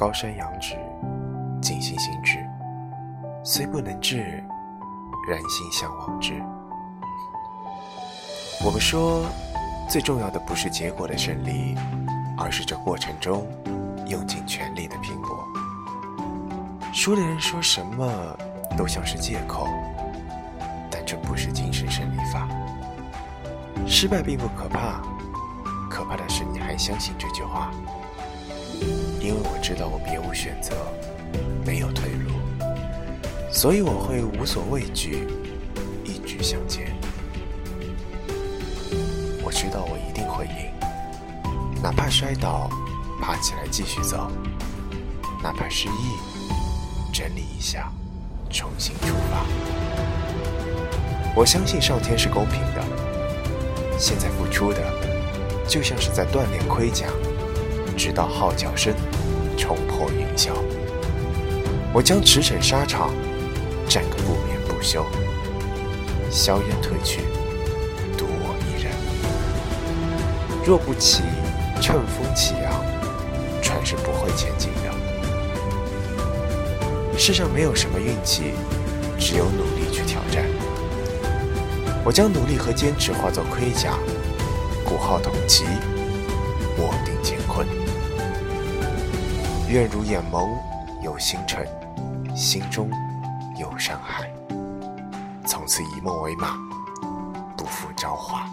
高山仰止，静心行止，虽不能至，然心向往之。我们说，最重要的不是结果的胜利，而是这过程中用尽全力的拼搏。输的人说什么都像是借口，但这不是精神胜利法。失败并不可怕，可怕的是你还相信这句话。因为我别无选择，没有退路，所以我会无所畏惧，一直向前。我知道我一定会赢，哪怕摔倒，爬起来继续走；哪怕失意，整理一下，重新出发。我相信上天是公平的，现在付出的，就像是在锻炼盔甲，直到号角声冲破云霄。我将驰骋沙场，战个不眠不休。硝烟褪去。独我一人若不起，乘风起扬，船是不会前进的。世上没有什么运气，只有努力去挑战。我将努力和坚持化作盔甲，鼓号统旗，我定乾愿如眼眸有星辰，心中有山海。从此以梦为马，不负朝华。